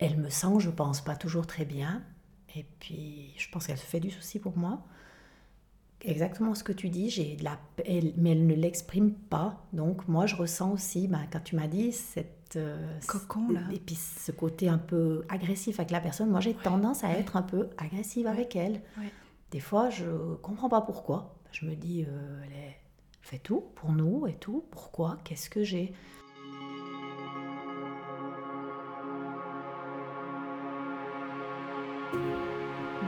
elle me sent, je pense, pas toujours très bien. Et puis, je pense qu'elle se fait du souci pour moi. Exactement ce que tu dis, j'ai de la, elle, mais elle ne l'exprime pas. Donc, moi, je ressens aussi, ben, quand tu m'as dit cette. euh, Cocon, là. Et puis, ce côté un peu agressif avec la personne, moi, j'ai tendance à ouais. être un peu agressive avec elle. Des fois, je comprends pas pourquoi. Je me dis, euh, elle est- fait tout pour nous et tout. Pourquoi? Qu'est-ce que j'ai?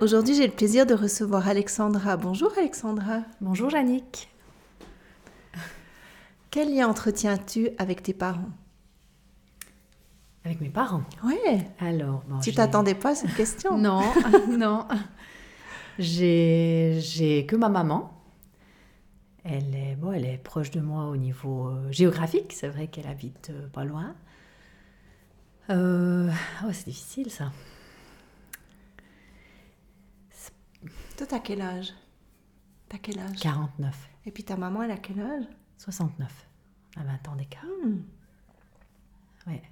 Aujourd'hui, j'ai le plaisir de recevoir Alexandra. Bonjour Alexandra. Bonjour, Yannick. Quel lien entretiens-tu avec tes parents? Avec mes parents? Ouais. Alors, bon, Tu t'attendais pas à cette question? Non, non. J'ai j'ai que ma maman. Elle est, bon, elle est proche de moi au niveau euh, géographique. C'est vrai qu'elle habite euh, pas loin. Euh, oh, c'est difficile ça. Toi, t'as quel âge? T'as quel âge? 49, Et puis ta maman, elle a quel âge? 69. À 20 ans d'écart. Hmm. Ouais.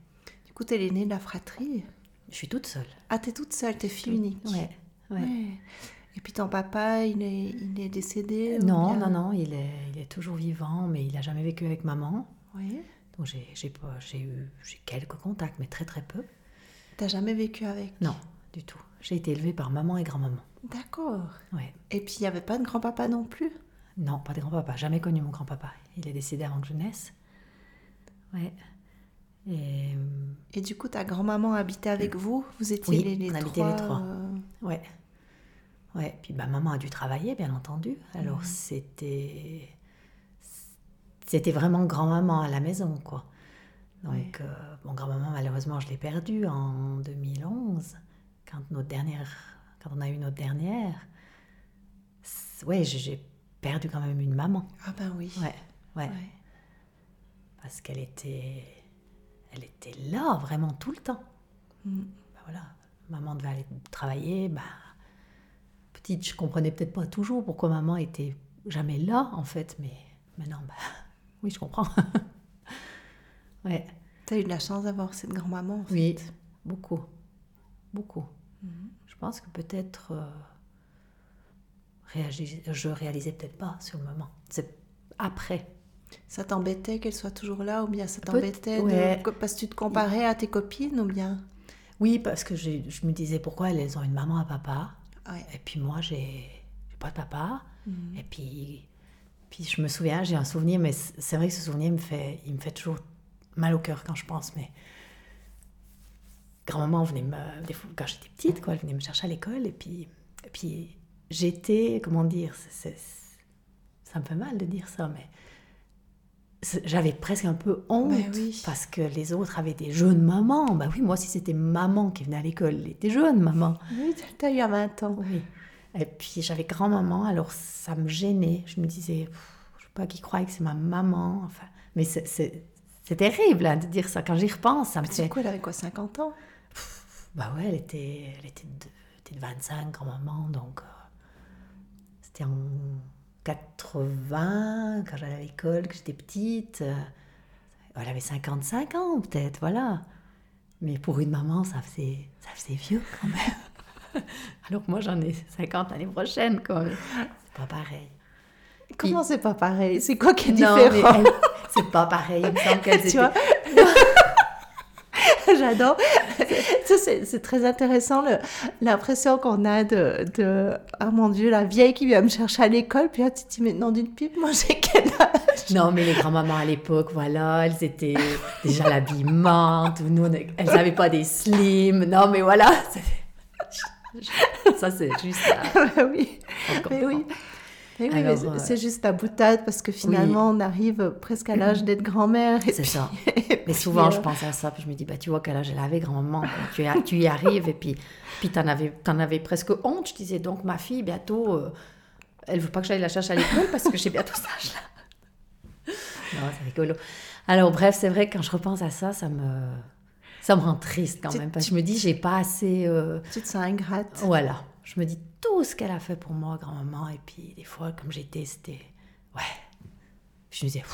Du coup, t'es l'aînée de la fratrie? Je suis toute seule. Ah, t'es toute seule, t'es fille unique. Ouais. ouais. Ouais. Et puis ton papa, il est, il est décédé Non, bien- non, non, il est, il est toujours vivant, mais il n'a jamais vécu avec maman. Oui. Donc j'ai eu j'ai quelques contacts, mais très très peu. T'as jamais vécu avec? Non, du tout. J'ai été élevée par maman et grand-maman. D'accord. Ouais. Et puis il n'y avait pas de grand-papa non plus? Non, pas de grand-papa. Jamais connu mon grand-papa. Il est décédé avant que je naisse. Ouais. Et Et du coup, ta grand-maman habitait avec vous? Vous étiez Oui, les, les on habitait trois, les trois. euh, ouais. Ouais. Puis bah, maman a dû travailler, bien entendu. Alors Mhm. c'était c'était vraiment grand-maman à la maison, quoi. Donc Ouais. euh, mon grand-maman malheureusement je l'ai perdu en 2011 quand notre dernière quand on a eu notre dernière. C'est- Ouais, j'ai- perdu quand même une maman. Ah ben oui. Ouais, ouais. Ouais. Parce qu'elle était, elle était là vraiment tout le temps. Mm. Bah voilà, maman devait aller travailler. Bah, petite, je comprenais peut-être pas toujours pourquoi maman était jamais là en fait, mais maintenant, bah, oui, je comprends. ouais, T'as eu de la chance d'avoir cette grand-maman. en fait. oui, beaucoup, beaucoup. Mhm. Je pense que peut-être euh, réagis- je réalisais peut-être pas sur le moment. C'est après. Ça t'embêtait qu'elle soit toujours là ou bien ça t'embêtait ouais. parce que tu te comparais à tes copines ou bien? Oui, parce que je me disais pourquoi elles ont une maman, un papa? Ouais. Et puis moi, j'ai pas de papa. Mhm. Et puis, puis je me souviens, j'ai un souvenir, mais c'est vrai que ce souvenir me fait, il me fait toujours mal au cœur quand je pense. Mais grand-maman venait me, des fois, quand j'étais petite, quoi, elle venait me chercher à l'école. Et puis, et puis j'étais, comment dire, c'est- ça me fait mal de dire ça, mais j'avais presque un peu honte Ben oui. parce que les autres avaient des jeunes mamans. Bah oui, moi, si c'était maman qui venait à l'école, elle était jeune, maman. Oui, t'as eu à 20 ans. Oui. Et puis j'avais grand-maman, alors ça me gênait. Je me disais, je sais pas qui croit que c'est ma maman. Enfin, mais c'est- terrible hein, de dire ça. Quand j'y repense, ça me Du fait. coup, elle avait quoi, 50 ans? Bah ouais, elle était, elle était, de, elle était de 25, grand-maman, donc euh, c'était en 80, quand j'allais à l'école, que j'étais petite. euh, elle avait 55 ans, peut-être, voilà. Mais pour une maman, ça faisait, ça faisait vieux quand même. Alors que moi, j'en ai 50 l'année prochaine, quoi. C'est pas pareil. Comment c'est pas pareil? C'est quoi qui est Non, mais différent elle- c'est pas pareil. Il me semble qu'elles étaient- J'adore. C'est c'est très intéressant l'impression qu'on a de, de Ah mon Dieu, la vieille qui vient me chercher à l'école. Puis là, tu te dis Mais non, d'une pipe, moi j'ai quel âge? Non, mais les grands-mamans à l'époque, voilà, elles étaient déjà l'habillement, nous, on elles n'avaient pas des slims. Non, mais voilà. Ça, c'est juste. à- Bah oui. Mais oui. Oui, mais euh, c'est juste la boutade parce que finalement on arrive presque à l'âge d'être grand-mère. C'est ça. et Mais souvent, euh, je pense à ça, puis je me dis, bah, tu vois quel âge elle avait, grand-maman. Tu, y- tu y arrives, et puis, puis tu en avais, presque honte. Je disais, donc, ma fille, bientôt, euh, elle veut pas que j'aille la chercher à l'école parce que j'ai bientôt cet âge-là. Non, c'est rigolo. Alors, bref, c'est vrai, quand je repense à ça, ça me, ça me rend triste quand Tu- même. Parce que je me dis, j'ai pas assez. euh, Tu te sens ingrate. Voilà. Je me dis tout ce qu'elle a fait pour moi, grand-maman. Et puis, des fois, comme j'étais, c'était. Ouais. Je me disais,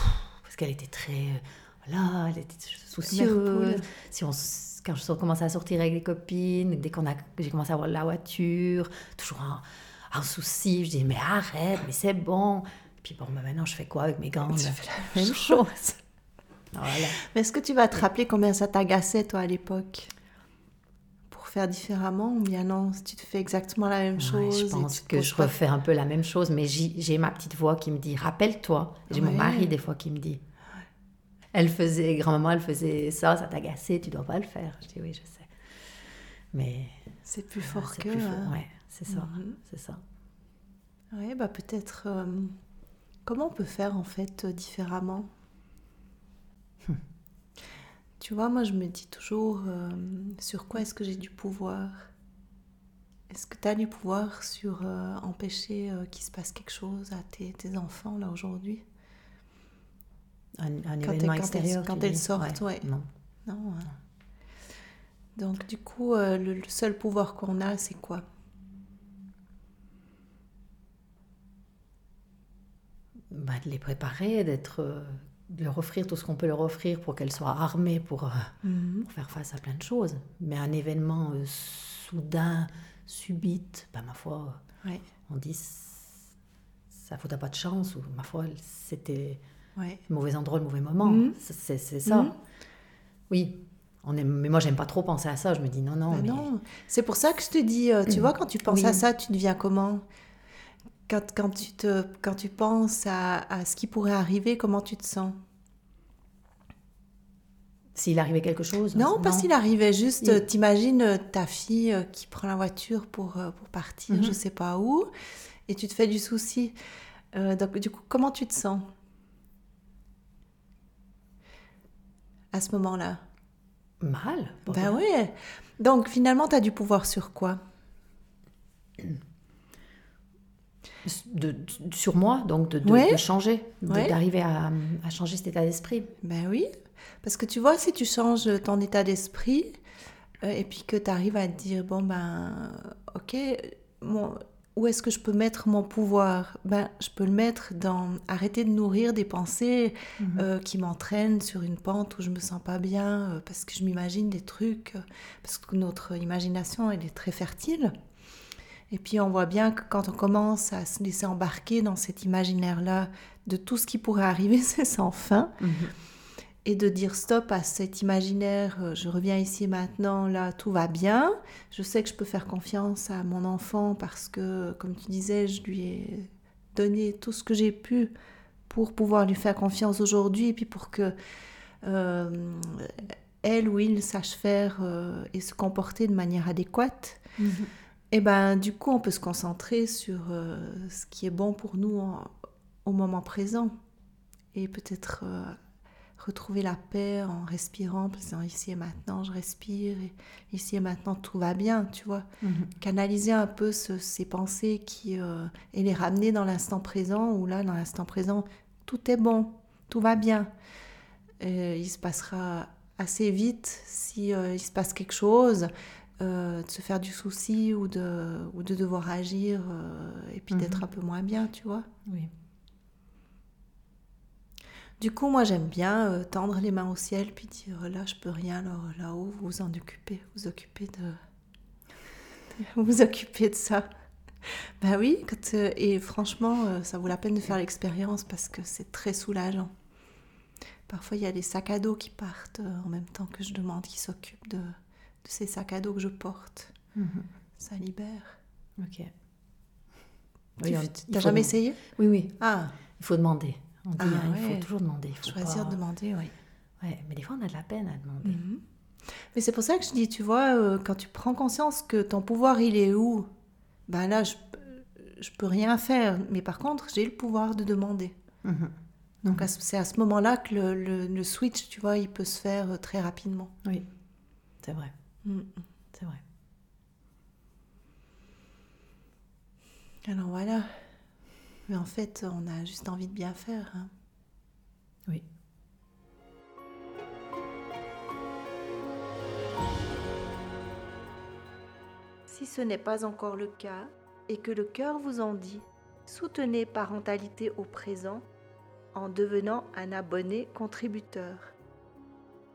parce qu'elle était très. euh, Voilà, elle était soucieuse. Si on, quand je commençais à sortir avec des copines, dès qu'on a, j'ai commencé à avoir la voiture, toujours en souci, je dis, mais arrête, mais c'est bon. Puis bon, bah, maintenant, je fais quoi avec mes gants là? fais la Même chose. Voilà. Mais est-ce que tu vas te rappeler combien ça t'agaçait toi à l'époque? Faire différemment ou bien non Si tu te fais exactement la même Ouais, chose. je pense que je pas- refais un peu la même chose, mais j'ai ma petite voix qui me dit Rappelle-toi. J'ai mon mari des fois qui me dit Elle faisait, grand-maman, elle faisait ça, ça t'agaçait, tu dois pas le faire. Je dis Oui, je sais. Mais C'est plus fort que. plus fort. hein. Ouais, c'est ça. Mhm. C'est ça. Ouais, bah peut-être. euh, comment on peut faire en fait euh, différemment? Tu vois, moi je me dis toujours euh, sur quoi est-ce que j'ai du pouvoir? Est-ce que tu as du pouvoir sur euh, empêcher euh, qu'il se passe quelque chose à tes, tes enfants là aujourd'hui? Un, un Quand événement extérieur. elles- quand elles sortent, ouais. Non. Non. hein. Donc du coup, le, le seul pouvoir qu'on a, c'est quoi? Bah, de les préparer, d'être. De leur offrir tout ce qu'on peut leur offrir pour qu'elles soient armées pour, euh, Mhm. pour faire face à plein de choses. Mais un événement euh, soudain, subite, bah, ma foi. Ouais, on dit ça faute à pas de chance ou ma foi c'était ouais. le mauvais endroit le mauvais moment Mhm. C'est- ça Mhm. oui on aime, mais moi j'aime pas trop penser à ça je me dis non non mais non, c'est pour ça que je te dis, euh, tu vois, quand tu penses Oui. à ça, tu deviens comment? Quand, quand, tu te, quand tu penses à, à ce qui pourrait arriver, comment tu te sens? S'il arrivait quelque chose? Non, pas s'il arrivait, juste, Il- euh, t'imagines euh, ta fille euh, qui prend la voiture pour, pour partir, Mhm. je sais pas où, et tu te fais du souci. Euh, donc, du coup, comment tu te sens? À ce moment-là? Mal Ben oui. Donc, finalement, tu as du pouvoir sur quoi? de, de- sur moi donc de, de- Ouais. de changer d'arriver à, à changer cet état d'esprit. Ben oui, parce que tu vois, si tu changes ton état d'esprit euh, et puis que tu arrives à te dire, bon ben, ok, mon- où est-ce que je peux mettre mon pouvoir? Ben, je peux le mettre dans arrêter de nourrir des pensées euh, qui m'entraînent sur une pente où je me sens pas bien, euh, parce que je m'imagine des trucs, euh, parce que notre imagination, elle est très fertile. Et puis on voit bien que quand on commence à se laisser embarquer dans cet imaginaire-là de tout ce qui pourrait arriver, c'est sans fin Mhm. et de dire stop à cet imaginaire, euh, je reviens ici maintenant, là tout va bien, je sais que je peux faire confiance à mon enfant parce que, comme tu disais, je lui ai donné tout ce que j'ai pu pour pouvoir lui faire confiance aujourd'hui et puis pour que euh, elle ou il sache faire euh, et se comporter de manière adéquate. Mhm. Et ben du coup, on peut se concentrer sur euh, ce qui est bon pour nous en- au moment présent et peut-être euh, retrouver la paix en respirant, en disant ici et maintenant, je respire et ici et maintenant, tout va bien, tu vois. Mhm. Canaliser un peu ce- ces pensées qui, euh, et les ramener dans l'instant présent où là, dans l'instant présent, tout est bon, tout va bien. Et il se passera assez vite si euh, il se passe quelque chose, euh, de se faire du souci ou de, ou de devoir agir euh, et puis Mhm. d'être un peu moins bien, tu vois. oui Du coup, moi, j'aime bien euh, tendre les mains au ciel puis dire là, je peux rien, alors là-haut, vous vous en occupez, vous occupez de, vous vous occupez de ça. Ben oui, quand, et franchement, ça vaut la peine de faire l'expérience parce que c'est très soulageant. Parfois, il y a des sacs à dos qui partent en même temps que je demande qui s'occupent de, de ces sacs à dos que je porte. Mhm. Ça libère. ok Tu Oui, faut jamais essayé? Oui oui Ah, il faut demander on dit Ah, hein, il faut toujours demander il faut choisir pas- de demander, oui. ouais mais des fois on a de la peine à demander Mhm. Mais c'est pour ça que je dis, tu vois, euh, quand tu prends conscience que ton pouvoir, il est où Ben là, je, je peux rien faire. Mais par contre, j'ai le pouvoir de demander. Mhm. Donc c'est à ce moment-là que le, le- le switch, tu vois, il peut se faire euh, très rapidement. Oui, c'est vrai, Mm. c'est vrai. Alors voilà. Mais en fait, on a juste envie de bien faire. hein. Oui. Si ce n'est pas encore le cas et que le cœur vous en dit, soutenez Parentalité au présent en devenant un abonné contributeur.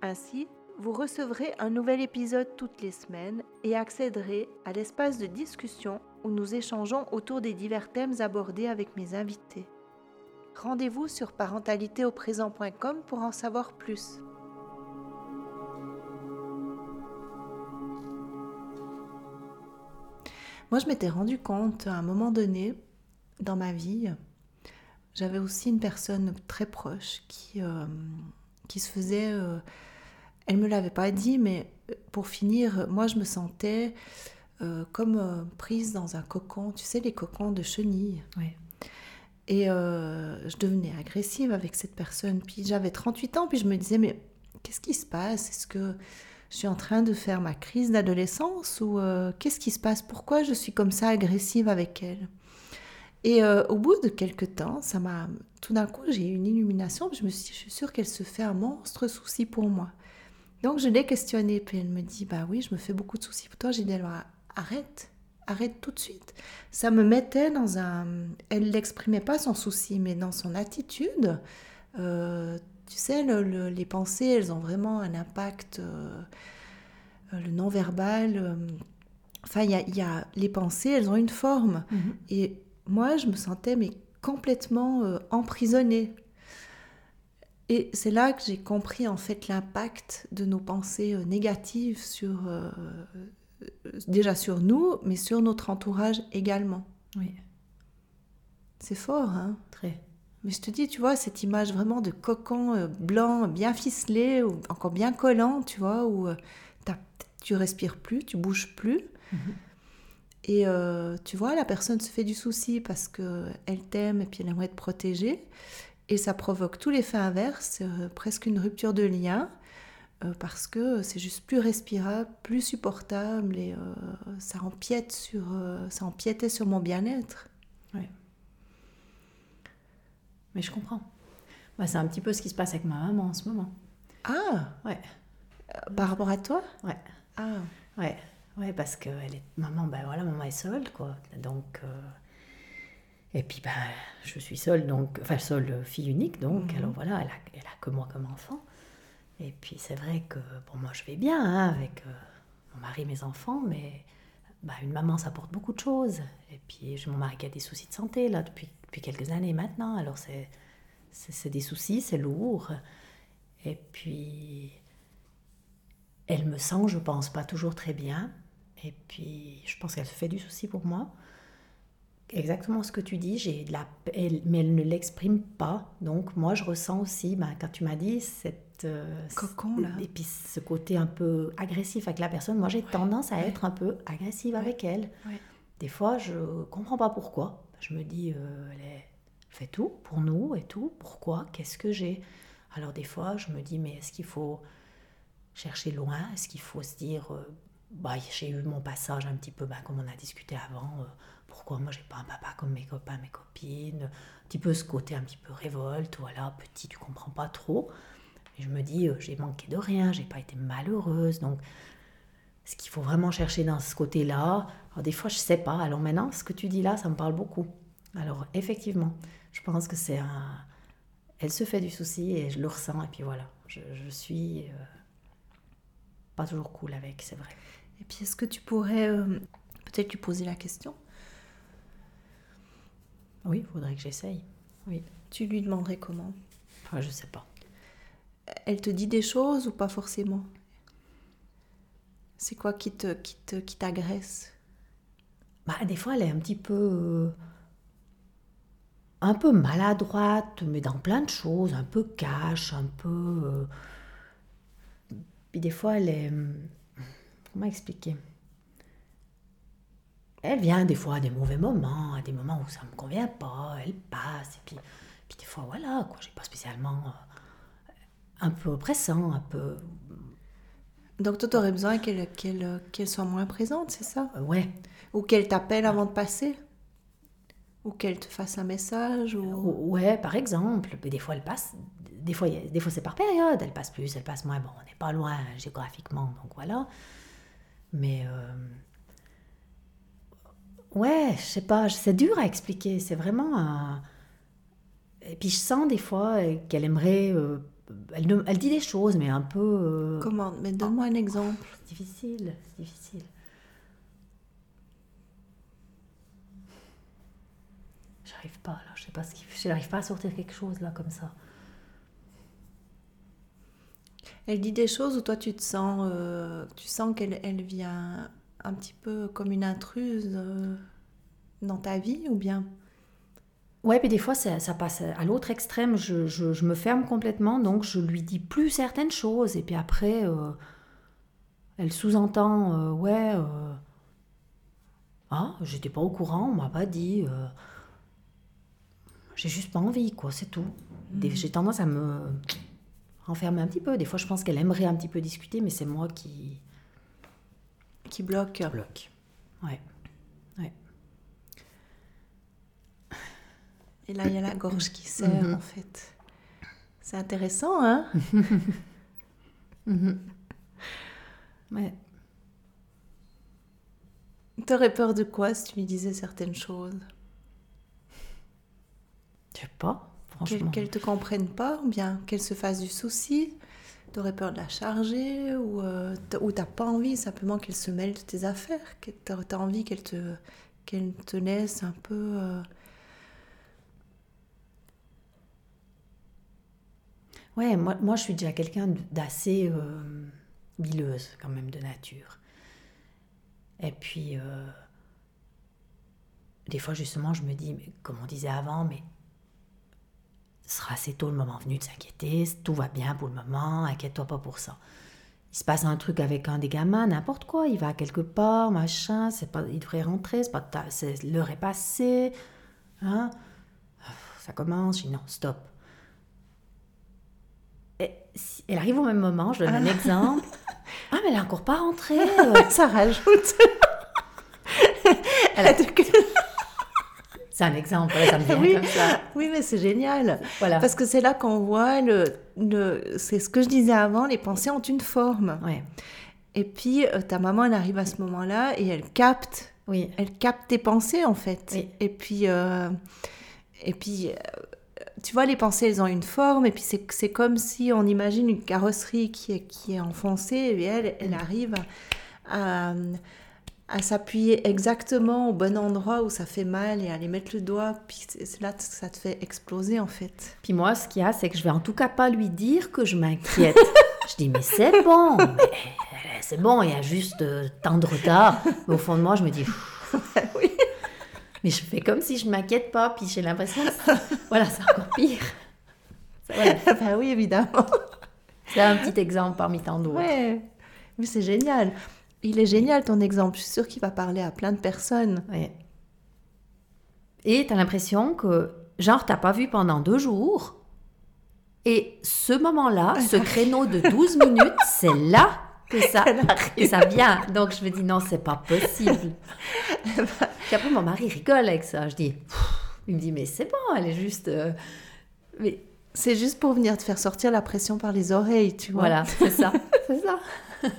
Ainsi, vous recevrez un nouvel épisode toutes les semaines et accéderez à l'espace de discussion où nous échangeons autour des divers thèmes abordés avec mes invités. Rendez-vous sur parentalitéauprésent.com pour en savoir plus. Moi, je m'étais rendu compte à un moment donné dans ma vie, j'avais aussi une personne très proche qui, euh, qui se faisait. euh, elle me l'avait pas dit, mais euh, pour finir, moi, je me sentais euh, comme euh, prise dans un cocon, tu sais, les cocons de chenilles. Oui. Et euh, je devenais agressive avec cette personne. Puis j'avais 38 ans, puis je me disais, mais qu'est-ce qui se passe? Est-ce que je suis en train de faire ma crise d'adolescence ou qu'est-ce qui se passe? Pourquoi je suis comme ça agressive avec elle? Et euh, au bout de quelques temps, ça m'a tout d'un coup j'ai eu une illumination. puis Je me suis, dit, je suis sûre qu'elle se fait un monstre souci pour moi. Donc je l'ai questionnée, puis elle me dit, bah oui, je me fais beaucoup de soucis pour toi. J'ai dit, alors arrête, arrête tout de suite. Ça me mettait dans un... Elle n'exprimait pas son souci, mais dans son attitude, euh, tu sais, le- le- les pensées, elles ont vraiment un impact, euh, le non-verbal. euh, enfin, il y a, il y a- les pensées, elles ont une forme. Mhm. Et moi, je me sentais mais complètement euh, emprisonnée. Et c'est là que j'ai compris en fait l'impact de nos pensées euh, négatives sur euh, euh, déjà sur nous, mais sur notre entourage également. Oui, C'est fort, hein très. Mais je te dis, tu vois, cette image vraiment de cocon blanc, bien ficelé, ou encore bien collant, tu vois, où tu respires plus, tu bouges plus. Mhm. Et euh, tu vois, la personne se fait du souci parce qu'elle t'aime et puis elle aimerait te protéger. Et ça provoque tout l'effet inverse, euh, presque une rupture de lien, euh, parce que c'est juste plus respirable, plus supportable et euh, ça, empiète sur, euh, ça empiétait sur mon bien-être. Mais je comprends. Bah, c'est un petit peu ce qui se passe avec ma maman en ce moment. Ah Ouais, Par rapport à toi? Ouais, Ah ouais, ouais, parce que elle est maman, ben voilà, maman est seule, quoi. Donc, et puis bah, je suis seule, donc, enfin seule fille unique, donc, Mhm. alors voilà, elle a, elle a que moi comme enfant. Et puis c'est vrai que bon, moi je vais bien hein, avec euh, mon mari, mes enfants, mais bah, une maman ça porte beaucoup de choses. Et puis j'ai mon mari qui a des soucis de santé là depuis, depuis quelques années maintenant, alors c'est c'est c'est des soucis, c'est lourd. Et puis elle me sent, je pense, pas toujours très bien. Et puis je pense qu'elle se fait du souci pour moi. Exactement ce que tu dis, j'ai de la elle- mais elle ne l'exprime pas. Donc moi je ressens aussi, ben, quand tu m'as dit cette euh, Cocon, là. et puis ce côté un peu agressif avec la personne, moi j'ai tendance à ouais. être un peu agressive Ouais, avec elle. Des fois je comprends pas pourquoi. Je me dis euh, elle, fait tout pour nous et tout. Pourquoi? Qu'est-ce que j'ai? Alors des fois je me dis mais est-ce qu'il faut chercher loin? Est-ce qu'il faut se dire euh, bah, j'ai eu mon passage un petit peu, bah, comme on a discuté avant, euh, pourquoi moi j'ai pas un papa comme mes copains, mes copines, un petit peu ce côté un petit peu révolte, voilà, petit, tu comprends pas trop. Et je me dis, euh, j'ai manqué de rien, j'ai pas été malheureuse, donc ce qu'il faut vraiment chercher dans ce côté-là, alors des fois je sais pas, alors maintenant ce que tu dis là, ça me parle beaucoup. Alors effectivement, je pense que c'est un... Elle se fait du souci et je le ressens, et puis voilà, je, je suis euh, pas toujours cool avec, c'est vrai. Et puis, est-ce que tu pourrais euh, peut-être lui poser la question? Oui, il faudrait que j'essaye. Oui, Tu lui demanderais comment? Enfin, je sais pas. Elle te dit des choses ou pas forcément? C'est quoi qui te qui te qui t'agresse? Bah, des fois, elle est un petit peu. euh, un peu maladroite, mais dans plein de choses, un peu cash, un peu. euh, Puis des fois, elle est. hum, Comment expliquer? Elle vient des fois à des mauvais moments, à des moments où ça me convient pas, elle passe, et puis, puis des fois, voilà, quoi, j'ai pas spécialement euh, un peu oppressant, un peu. Donc toi, tu aurais besoin qu'elle qu'elle qu'elle soit moins présente, c'est ça? Euh, ouais. Ou qu'elle t'appelle avant de passer? Ou qu'elle te fasse un message ou... Ouais, par exemple. Mais des fois, elle passe. Des fois, des fois c'est par période. Elle passe plus, elle passe moins. Bon, on n'est pas loin géographiquement, donc voilà. Mais. euh, Ouais, je sais pas, c'est dur à expliquer. C'est vraiment un. Et puis je sens des fois qu'elle aimerait. euh, Elle, ne- elle dit des choses, mais un peu. euh, Comment Mais donne-moi un exemple. C'est difficile, c'est difficile. J'arrive pas là, je sais pas ce qu'il fait. J'arrive pas à sortir quelque chose là comme ça. Elle dit des choses où toi tu te sens, euh, tu sens qu'elle elle vient un petit peu comme une intruse euh, dans ta vie ou bien? Ouais, mais des fois ça, ça passe à l'autre extrême. Je, je- je me ferme complètement, donc je lui dis plus certaines choses. Et puis après, euh, elle sous-entend euh, Ouais, euh, ah, j'étais pas au courant, on m'a pas dit. j'ai juste pas envie, quoi, c'est tout. Des- J'ai tendance à me renfermer un petit peu. Des fois, je pense qu'elle aimerait un petit peu discuter, mais c'est moi qui qui bloque bloque. Ouais. Ouais. Et là il y a la gorge qui serre Mhm. en fait. C'est intéressant, hein Ouais. T'aurais peur de quoi si tu lui disais certaines choses? Je sais pas, franchement. qu'elle te comprenne pas ou bien qu'elle se fasse du souci? T'aurais peur de la charger ou, euh, t'as pas envie simplement qu'elle se mêle de tes affaires que envie qu'elle te, te laisse un peu... euh, Ouais, moi, moi je suis déjà quelqu'un d'assez euh, bileuse quand même de nature. Et puis, euh, des fois justement, je me dis, mais comme on disait avant, mais sera assez tôt le moment venu de s'inquiéter, tout va bien pour le moment, inquiète-toi pas pour ça. Il se passe un truc avec un des gamins, n'importe quoi, il va quelque part, machin, c'est pas, il devrait rentrer, c'est pas, ta- c'est- l'heure est passée, hein. Ça commence, je dis non, stop. Et si- elle arrive au même moment, je donne un exemple. Ah, mais elle est encore pas rentrée. Ça rajoute. Elle a- C'est un exemple, ça me vient oui, comme ça. oui, mais c'est génial. Voilà. Parce que c'est là qu'on voit le, le c'est ce que je disais avant, les pensées ont une forme. Ouais, Et puis euh, ta maman, elle arrive à ce moment-là et elle capte, oui, elle capte tes pensées en fait. Oui. Et puis, euh, et puis, euh, tu vois, les pensées, elles ont une forme. Et puis c'est c'est comme si on imagine une carrosserie qui est qui est enfoncée et elle, elle arrive à, à, à s'appuyer exactement au bon endroit où ça fait mal et à aller mettre le doigt. Puis là que ça te fait exploser en fait. Puis moi, ce qu'il y a, c'est que je vais en tout cas pas lui dire que je m'inquiète. je dis, mais c'est bon, mais, euh, c'est bon, il y a juste euh, tant de retard. Mais au fond de moi, je me dis, oui. mais je fais comme si je m'inquiète pas, puis j'ai l'impression, que- voilà, c'est encore pire. Voilà, bah oui, évidemment. c'est un petit exemple parmi tant d'autres. Ouais, mais c'est génial. Il est génial ton exemple. Je suis sûre qu'il va parler à plein de personnes. Ouais. Et t'as l'impression que, genre, t'as pas vu pendant deux jours? Et ce moment-là, ce créneau de 12 minutes, c'est là que ça, que ça vient. Donc je me dis, non, c'est pas possible. Puis après, mon mari rigole avec ça. Je dis, il me dit, mais c'est bon, elle est juste. euh, Mais C'est juste pour venir te faire sortir la pression par les oreilles, tu vois. voilà, c'est ça. C'est ça.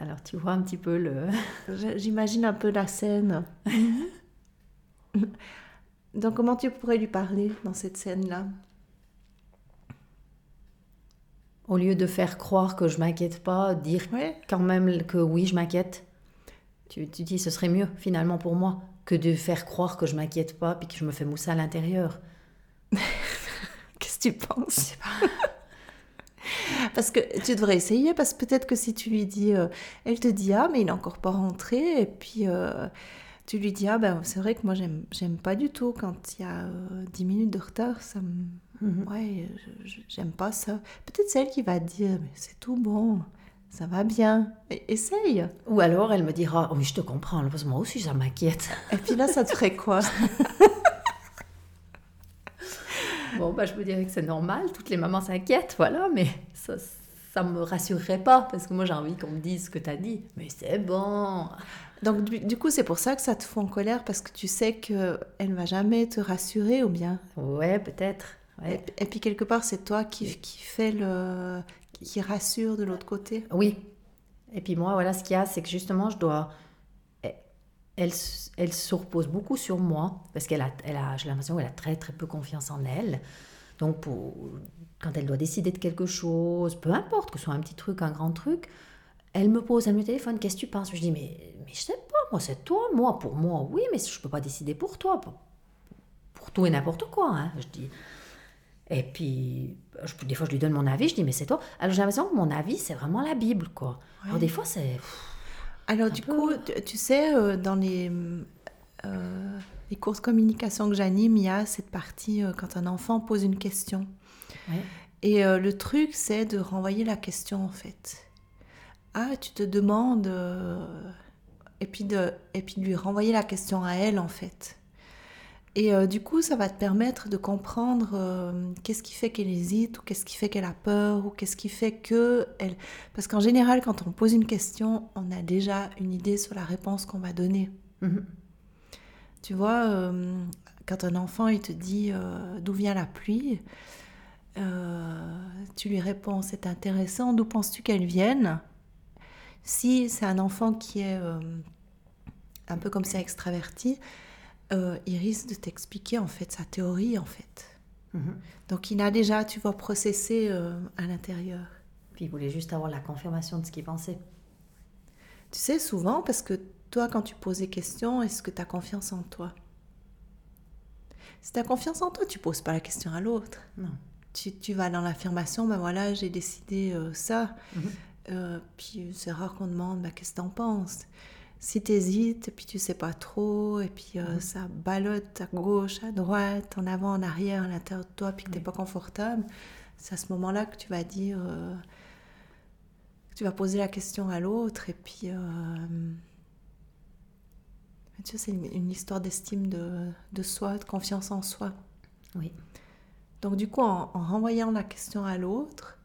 Alors, tu vois un petit peu le. Je- J'imagine un peu la scène. Donc comment tu pourrais lui parler dans cette scène-là? Au lieu de faire croire que je m'inquiète pas, dire Ouais. quand même que oui, je m'inquiète. Tu, tu dis, ce serait mieux finalement pour moi que de faire croire que je m'inquiète pas puis que je me fais mousser à l'intérieur. Qu'est-ce que tu penses? Parce que tu devrais essayer, parce que peut-être que si tu lui dis, euh, elle te dit ah mais il est encore pas rentré, et puis euh, tu lui dis ah ben c'est vrai que moi j'aime j'aime pas du tout quand il y a euh, 10 minutes de retard, ça me Mhm. ouais j'aime pas ça. Peut-être c'est elle qui va dire mais c'est tout bon, ça va bien. Essaye. Ou alors elle me dira, oui, je te comprends, parce que moi aussi ça m'inquiète. Et puis là, ça te ferait quoi? Bon, bah, je me dirais que c'est normal, toutes les mamans s'inquiètent, voilà, mais ça, ça me rassurerait pas, parce que moi j'ai envie qu'on me dise ce que tu as dit. Mais c'est bon. Donc du, du coup, c'est pour ça que ça te fout en colère, parce que tu sais qu'elle ne va jamais te rassurer, ou bien? Ouais, peut-être. Ouais. Et, et puis quelque part, c'est toi qui, qui fait le... qui rassure de l'autre côté? Oui. Et puis moi, voilà, ce qu'il y a, c'est que justement, je dois... Elle, elle se repose beaucoup sur moi, parce qu'elle a, elle a j'ai l'impression qu'elle a très très peu confiance en elle. Donc, pour, quand elle doit décider de quelque chose, peu importe, que ce soit un petit truc, un grand truc, elle me pose, elle me téléphone, qu'est-ce que tu penses? Je dis, mais, mais je sais pas, moi c'est toi, moi, pour moi, oui, mais je peux pas décider pour toi, pour, pour tout et n'importe quoi. Hein, je dis. Et puis, je, des fois, je lui donne mon avis, je dis, mais c'est toi. Alors, j'ai l'impression que mon avis, c'est vraiment la Bible, quoi. Ouais. Alors, des fois, c'est. Alors, du peu... coup, tu, sais, euh, dans les. Euh, les cours de communication que j'anime, il y a cette partie euh, quand un enfant pose une question. Ouais. Et euh, le truc, c'est de renvoyer la question en fait. Ah, tu te demandes. et, puis de, et puis de lui renvoyer la question à elle en fait. Et euh, du coup, ça va te permettre de comprendre euh, qu'est-ce qui fait qu'elle hésite, ou qu'est-ce qui fait qu'elle a peur, ou qu'est-ce qui fait que elle. Parce qu'en général, quand on pose une question, on a déjà une idée sur la réponse qu'on va donner. Mm -hmm. Tu vois, euh, quand un enfant il te dit d'où vient la pluie, tu lui réponds c'est intéressant, d'où penses-tu qu'elle vienne? Si c'est un enfant qui est un peu comme ça extraverti, euh, il risque de t'expliquer en fait sa théorie en fait. Mm -hmm. Donc il a déjà, tu vas processer euh, à l'intérieur. Puis il voulait juste avoir la confirmation de ce qu'il pensait. Tu sais, souvent, parce que toi, quand tu poses des questions, est-ce que tu as confiance en toi? Si tu as confiance en toi, tu poses pas la question à l'autre. Non. Tu, tu, vas dans l'affirmation, ben voilà, j'ai décidé euh, ça. Mm -hmm. euh, puis c'est rare qu'on demande, ben, qu'est-ce que t'en penses? Si tu hésites, puis tu sais pas trop, et puis euh, -hmm. ça ballotte à gauche, à droite, en avant, en arrière, à l'intérieur de toi, puis que tu n'es pas confortable, c'est à ce moment-là que tu vas dire, euh, tu vas poser la question à l'autre, et puis euh, tu sais, c'est une, une, histoire d'estime de, de, soi, de confiance en soi. Oui. Donc du coup, en, en renvoyant la question à l'autre,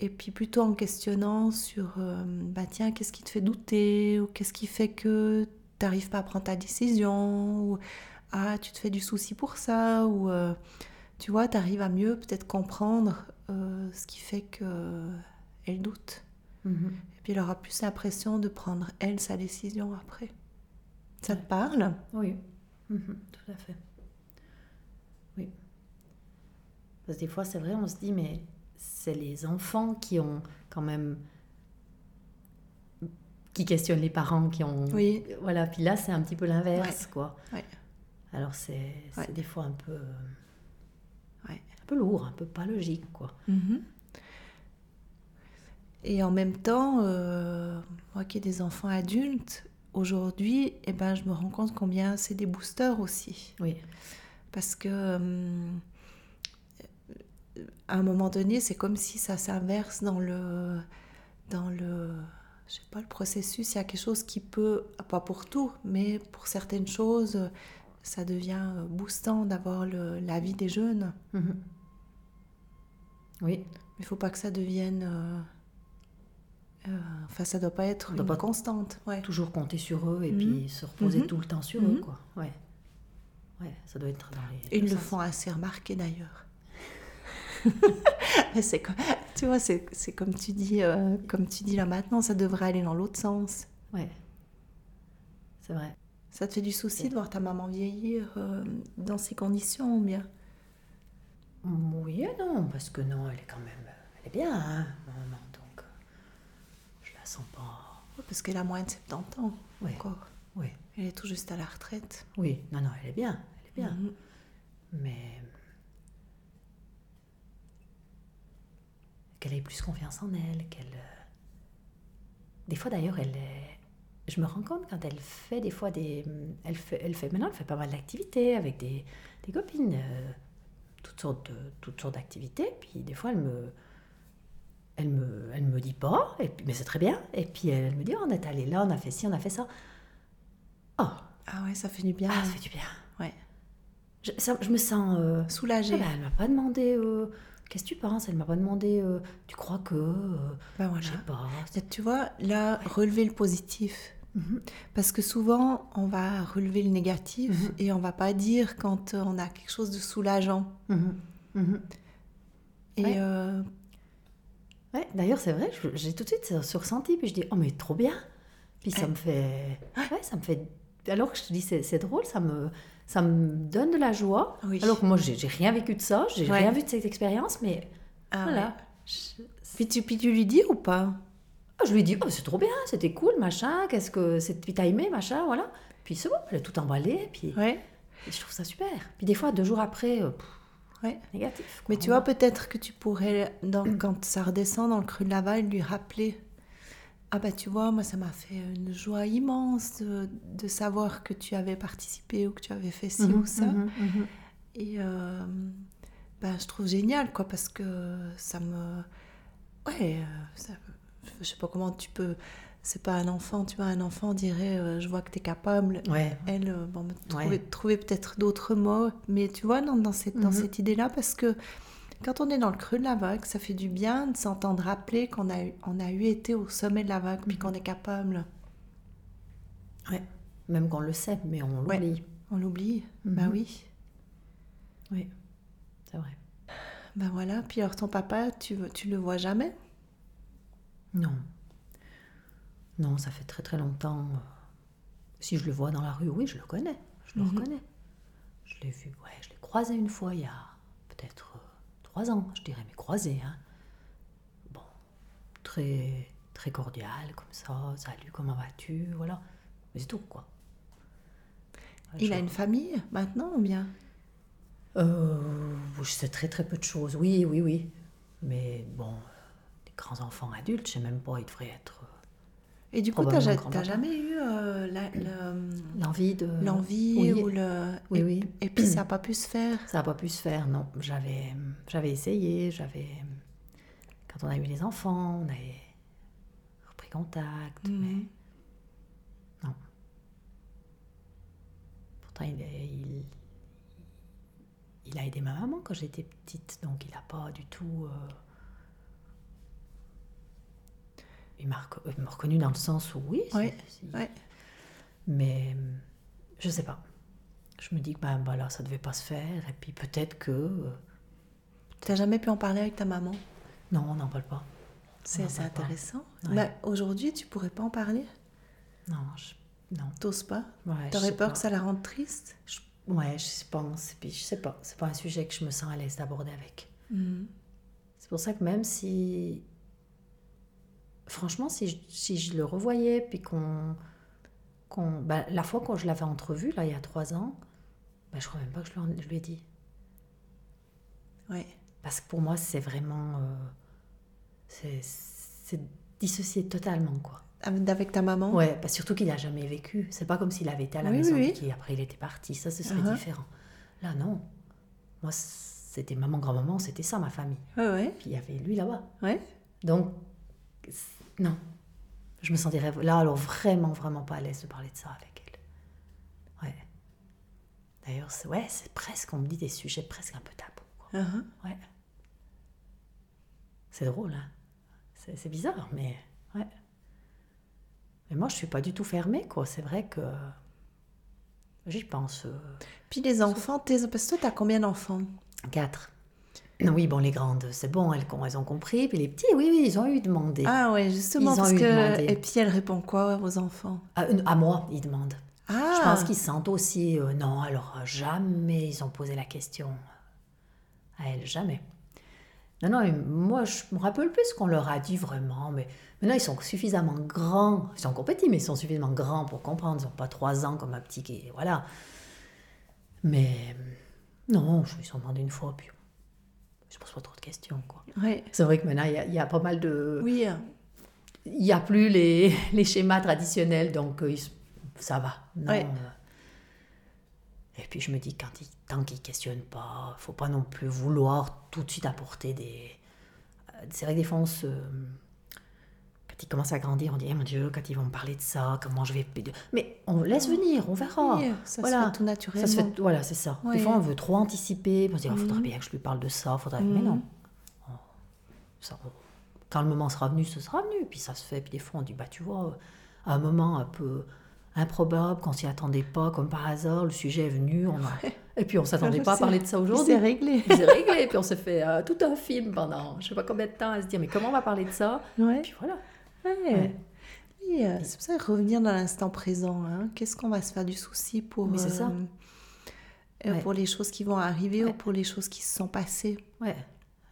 et puis plutôt en questionnant sur, euh, bah tiens, qu'est-ce qui te fait douter, ou qu'est-ce qui fait que tu n'arrives pas à prendre ta décision, ou ah, tu te fais du souci pour ça, ou euh, tu vois, tu arrives à mieux peut-être comprendre euh, ce qui fait qu'elle doute. Mm -hmm. Et puis elle aura plus l'impression de prendre, elle, sa décision après. Ça te parle? Oui, mmh, tout à fait. Oui. Parce que des fois, c'est vrai, on se dit, mais c'est les enfants qui ont quand même. qui questionnent les parents, qui ont. Oui. Voilà, puis là, c'est un petit peu l'inverse, ouais. quoi. Ouais. Alors, c'est ouais. des fois un peu. Un peu lourd, un peu pas logique, quoi. Mmh. Et en même temps, euh, moi qui ai des enfants adultes, aujourd'hui, eh ben, je me rends compte combien c'est des boosters aussi. Oui. Parce que euh, à un moment donné, c'est comme si ça s'inverse dans le dans le je sais pas le processus. Il y a quelque chose qui peut pas pour tout, mais pour certaines choses, ça devient boostant d'avoir l'avis des jeunes. -hmm. Oui. Mais il faut pas que ça devienne euh, euh, enfin, ça doit pas être doit une pas constante. Ouais. Toujours compter sur eux et mmh. puis se reposer mmh. tout le temps sur eux, quoi. Ouais. Ouais, ça doit être dans les. Ils le font assez remarquer d'ailleurs. c'est comme, tu vois, c'est comme tu dis, euh, comme tu dis là maintenant, ça devrait aller dans l'autre sens. Ouais. C'est vrai. Ça te fait du souci ouais. de voir ta maman vieillir euh, dans ces conditions ou bien? Oui et non, parce que non, elle est quand même, elle est bien, hein, maman sens pas. Parce qu'elle a moins de 70 ans oui. encore. Oui. Elle est tout juste à la retraite. Oui, non, non, elle est bien. Elle est bien. Mm -hmm. Mais. Qu'elle ait plus confiance en elle, qu'elle. Des fois d'ailleurs, elle est. Je me rends compte quand elle fait des fois des. Elle fait, elle fait maintenant, elle fait pas mal d'activités avec des, des copines, euh, toutes sortes de, toutes sortes d'activités. Puis des fois, elle me elle me, elle me dit pas, et puis, mais c'est très bien. Et puis elle me dit, oh, on est allé là, on a fait ci, on a fait ça. Oh, Ah ouais, ça fait du bien. ah, ça fait du bien. Ouais. Je, ça- je me sens euh, Soulagée. ah bah, elle m'a pas demandé, euh, qu'est-ce que tu penses? Elle m'a pas demandé, euh, tu crois que, euh, Ben voilà. je sais pas. Et Tu vois, là, relever le positif. Mhm. Parce que souvent, on va relever le négatif Mhm. et on va pas dire quand euh, on a quelque chose de soulageant. Mhm. Et Ouais. euh, Ouais, d'ailleurs, c'est vrai, j'ai tout de suite ressenti, puis je dis, oh, mais trop bien. Puis ça Ouais. me fait. Ouais, ça me fait. Alors que je te dis, c'est drôle, ça me, ça me donne de la joie. Oui. Alors que moi, j'ai rien vécu de ça, j'ai Ouais. rien vu de cette expérience, mais ah voilà. ouais. Je, Puis, tu, puis tu lui dis ou pas? Ah, je lui dit, oh, c'est trop bien, c'était cool, machin, qu'est-ce que. c'est- Puis t'as aimé, machin, voilà. Puis c'est bon, elle a tout emballé, puis Ouais. et je trouve ça super. Puis des fois, deux jours après, euh, pff, Ouais. négatif. quoi. Mais tu vois, peut-être que tu pourrais, dans, quand ça redescend dans le creux de la vague, lui rappeler Ah bah tu vois, moi ça m'a fait une joie immense de, de savoir que tu avais participé ou que tu avais fait ci Mhm, ou ça. mhm, mhm. Et euh, bah, je trouve génial, quoi, parce que ça me. Ouais, euh, ça... je sais pas comment tu peux. C'est pas un enfant, tu vois, un enfant dirait euh, Je vois que tu es capable. Ouais, Elle, bon, trouver, Ouais. trouver peut-être d'autres mots, mais tu vois, dans, dans cette, dans cette idée-là, parce que quand on est dans le creux de la vague, ça fait du bien de s'entendre rappeler qu'on a, eu- on a eu été au sommet de la vague, puis qu'on est capable. ouais. Même qu'on le sait, mais on Ouais. l'oublie. On l'oublie Mhm. Bah oui. Oui, c'est vrai. Ben voilà, puis alors ton papa, tu, tu le vois jamais? Non. Non, ça fait très très longtemps. Si je le vois dans la rue, oui, je le connais. Je le Mhm. reconnais. Je l'ai vu, ouais, je l'ai croisé une fois il y a peut-être trois ans, je dirais, mais croisé, hein. Bon, très très cordial, comme ça, salut, comment vas-tu, voilà. Mais c'est tout, quoi. Il a une famille maintenant ou bien? Euh, je sais très très peu de choses, oui, oui, oui. Mais bon, des grands enfants adultes, je sais même pas, ils devraient être... Et du coup, grand-papa. t'as jamais eu euh, L'envie de... l'envie oui. ou le... Oui, et, oui. et puis ça n'a pas pu se faire? Ça n'a pas pu se faire, non. J'avais, j'avais essayé, j'avais... Quand on a eu les enfants, on avait repris contact, Mhm. mais non. Pourtant, il, il a aidé ma maman quand j'étais petite, donc il n'a pas du tout... euh, Il m'a reconnu dans le sens où oui, c'est- ouais. mais euh, je sais pas. Je me dis que ben, voilà, ça devait pas se faire, et puis peut-être que... euh, T'as jamais pu en parler avec ta maman? Non, on n'en parle pas. C'est pas. intéressant. Ouais. Bah, Aujourd'hui, tu pourrais pas en parler? Non, je... non. T'oses pas? Ouais, T'aurais peur pas. que ça la rende triste? Je- Ouais, je pense. Puis je sais pas. C'est pas un sujet que je me sens à l'aise d'aborder avec. Mhm. C'est pour ça que même si. Franchement, si je, si je le revoyais, puis qu'on. bah, la fois quand je l'avais entrevu, là, il y a trois ans, bah, je crois même pas que je lui, en- je lui ai dit. Ouais. Parce que pour moi, c'est vraiment. euh, c'est, dissocié totalement, quoi. Avec ta maman? Ouais, bah, surtout qu'il n'a jamais vécu. C'est pas comme s'il avait été à la Oui, maison oui, et qu'après il était parti. Ça, ce serait Uh-huh. différent. Là, non. Moi, c'était maman, grand-maman, c'était ça ma famille. Ouais, ouais. Puis il y avait lui là-bas. Ouais. Donc, non. Je me sentirais là, alors vraiment, vraiment pas à l'aise de parler de ça avec elle. Ouais. D'ailleurs, c'est, ouais, c'est presque, on me dit des sujets presque un peu tabous. quoi. Uh-huh. Ouais. C'est drôle, hein. C'est, c'est bizarre, mais ouais. Mais moi, je suis pas du tout fermée, quoi. C'est vrai que j'y pense. euh, Puis les enfants, tes... parce que toi, t'as combien d'enfants? Quatre. Oui, bon, les grandes, c'est bon, elles, elles ont compris. Puis les petits, oui, oui, ils ont eu demandé. Ah ouais, justement, Ils parce que... demandé. Et puis elle répond quoi aux enfants? À, euh, à moi, ils demandent. Ah Je pense qu'ils sentent aussi. euh, non, alors euh, jamais ils ont posé la question. À elle, jamais. Non, non, moi, je me rappelle plus ce qu'on leur a dit vraiment, mais maintenant, ils sont suffisamment grands. Ils sont encore petits, mais ils sont suffisamment grands pour comprendre. Ils n'ont pas trois ans comme un petit qui. Voilà. Mais non, je me suis demandé une fois, puis je ne pose pas trop de questions, quoi. Ouais. C'est vrai que maintenant, il y a- il y, a pas mal de. Oui. Il n'y a plus les, les schémas traditionnels, donc euh, ça va. Non, Ouais. euh. Et puis je me dis, quand tant qu'ils ne questionnent pas, faut pas non plus vouloir tout de suite apporter des, euh, c'est vrai que des fois, on se. Quand ils commencent à grandir, on dit, eh mon Dieu, quand ils vont me parler de ça, comment je vais. Mais on laisse venir, on verra. Oui, ça voilà. se fait tout naturellement. Ça se fait, voilà, c'est ça. Oui. Des fois, on veut trop anticiper. On se dit, il faudrait Mhm. bien que je lui parle de ça. Faudrait... Mais non. Oh, Ça, quand le moment sera venu, ce sera venu. Puis ça se fait. Puis des fois, on dit, bah, tu vois, à un moment un peu improbable, qu'on s'y attendait pas, comme par hasard, le sujet est venu. On a... Et puis, on s'attendait pas à parler de ça aujourd'hui. C'est réglé. C'est réglé. Et puis, on s'est fait euh, tout un film pendant je sais pas combien de temps à se dire, mais comment on va parler de ça? Ouais. Puis voilà. Ouais. Ouais. Oui, euh, c'est pour ça revenir dans l'instant présent. hein. Qu'est-ce qu'on va se faire du souci pour, c'est ça. euh, Ouais. pour les choses qui vont arriver Ouais. ou pour les choses qui se sont passées? Ouais.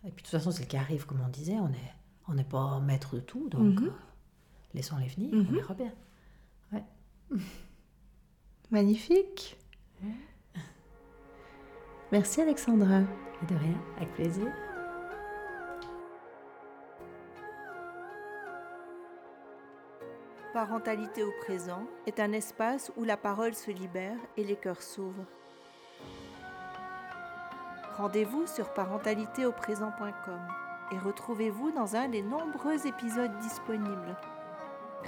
Et puis, de toute façon, c'est le qui arrive, comme on disait. On n'est on n'est pas maître de tout. Donc, Mhm. euh, laissons-les venir. Mhm. On verra bien. Magnifique. Merci Alexandra. Et de rien, avec plaisir. Parentalité au présent est un espace où la parole se libère et les cœurs s'ouvrent. Rendez-vous sur parentalitéauprésent.com et retrouvez-vous dans un des nombreux épisodes disponibles.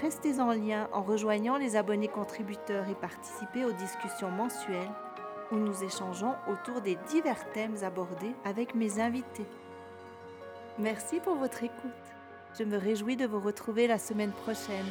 Restez en lien en rejoignant les abonnés contributeurs et participez aux discussions mensuelles où nous échangeons autour des divers thèmes abordés avec mes invités. Merci pour votre écoute. Je me réjouis de vous retrouver la semaine prochaine.